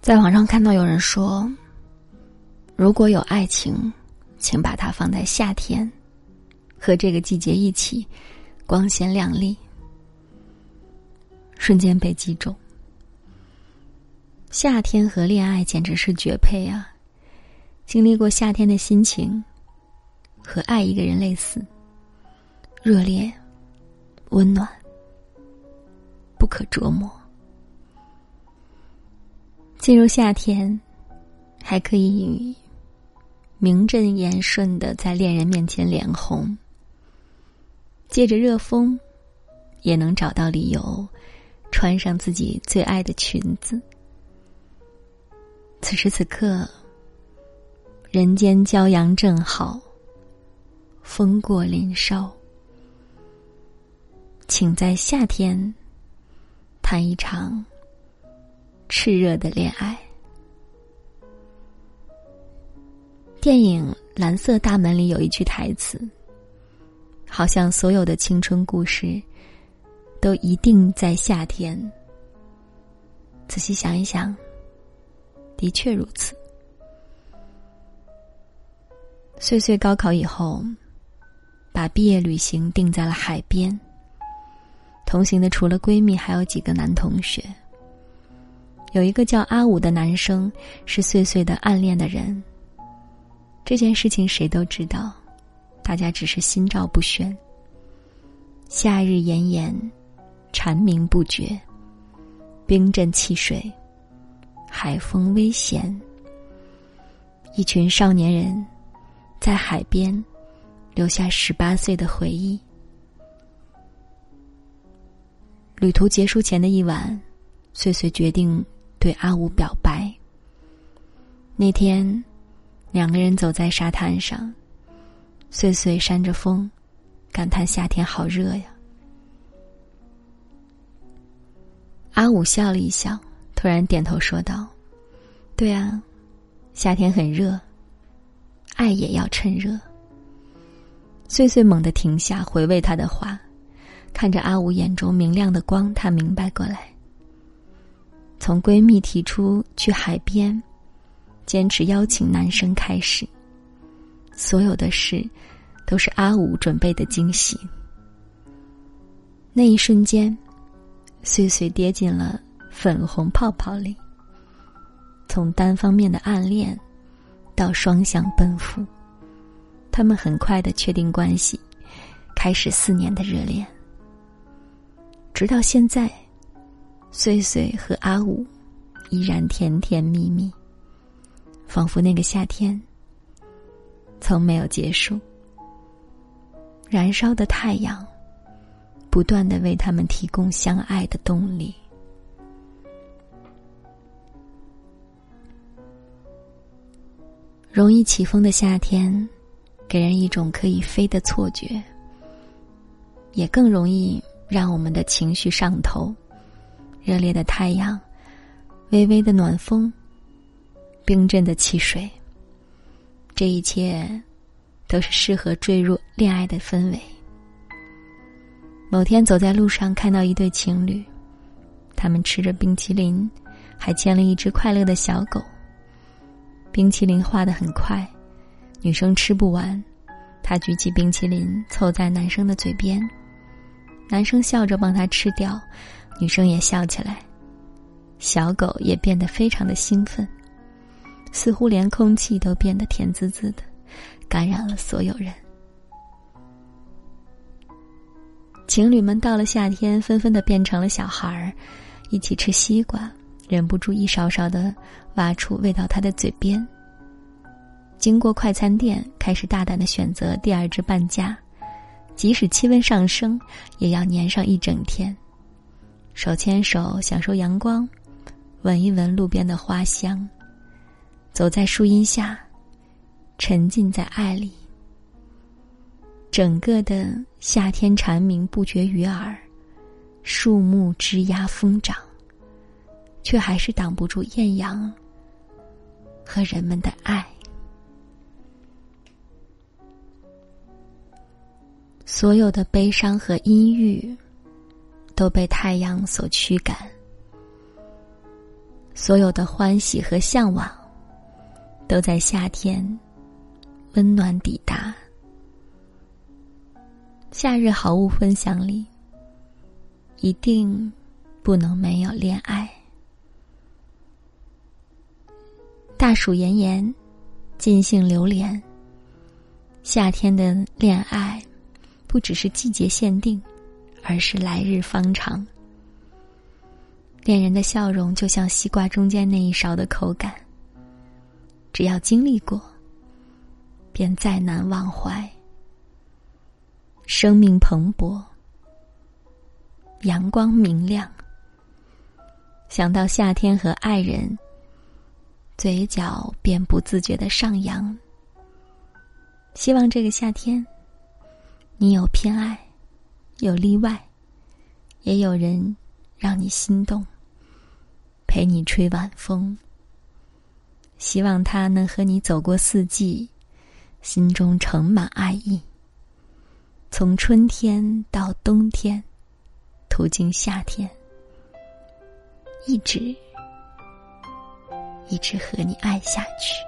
在网上看到有人说，如果有爱情，请把它放在夏天，和这个季节一起，光鲜亮丽。瞬间被击中。夏天和恋爱简直是绝配啊！经历过夏天的心情，和爱一个人类似，热烈、温暖、不可捉摸。进入夏天，还可以名正言顺的在恋人面前脸红，借着热风，也能找到理由。穿上自己最爱的裙子。此时此刻，人间骄阳正好，风过林梢，请在夏天谈一场炽热的恋爱。电影《蓝色大门》里有一句台词，好像所有的青春故事。都一定在夏天。仔细想一想，的确如此。岁岁高考以后，把毕业旅行定在了海边。同行的除了闺蜜，还有几个男同学。有一个叫阿武的男生是岁岁的暗恋的人。这件事情谁都知道，大家只是心照不宣。夏日炎炎。蝉鸣不绝，冰镇汽水，海风微咸。一群少年人，在海边，留下十八岁的回忆。旅途结束前的一晚，岁岁决定对阿武表白。那天，两个人走在沙滩上，岁岁扇着风，感叹夏天好热呀。阿武笑了一笑，突然点头说道：“对啊，夏天很热，爱也要趁热。”岁岁猛地停下，回味他的话，看着阿武眼中明亮的光，他明白过来。从闺蜜提出去海边，坚持邀请男生开始，所有的事都是阿武准备的惊喜。那一瞬间。岁岁跌进了粉红泡泡里。从单方面的暗恋，到双向奔赴，他们很快的确定关系，开始四年的热恋。直到现在，岁岁和阿武依然甜甜蜜蜜，仿佛那个夏天从没有结束。燃烧的太阳。不断的为他们提供相爱的动力。容易起风的夏天，给人一种可以飞的错觉，也更容易让我们的情绪上头。热烈的太阳，微微的暖风，冰镇的汽水，这一切，都是适合坠入恋爱的氛围。某天走在路上，看到一对情侣，他们吃着冰淇淋，还牵了一只快乐的小狗。冰淇淋化的很快，女生吃不完，她举起冰淇淋凑在男生的嘴边，男生笑着帮她吃掉，女生也笑起来，小狗也变得非常的兴奋，似乎连空气都变得甜滋滋的，感染了所有人。情侣们到了夏天，纷纷的变成了小孩儿，一起吃西瓜，忍不住一勺勺的挖出喂到他的嘴边。经过快餐店，开始大胆的选择第二只半价，即使气温上升，也要粘上一整天。手牵手享受阳光，闻一闻路边的花香，走在树荫下，沉浸在爱里。整个的夏天蝉鸣不绝于耳，树木枝桠疯长，却还是挡不住艳阳和人们的爱。所有的悲伤和阴郁都被太阳所驱赶，所有的欢喜和向往，都在夏天温暖抵达。夏日好物分享里，一定不能没有恋爱。大暑炎炎，尽兴流连。夏天的恋爱，不只是季节限定，而是来日方长。恋人的笑容就像西瓜中间那一勺的口感，只要经历过，便再难忘怀。生命蓬勃，阳光明亮。想到夏天和爱人，嘴角便不自觉的上扬。希望这个夏天，你有偏爱，有例外，也有人让你心动，陪你吹晚风。希望他能和你走过四季，心中盛满爱意。从春天到冬天，途经夏天，一直一直和你爱下去。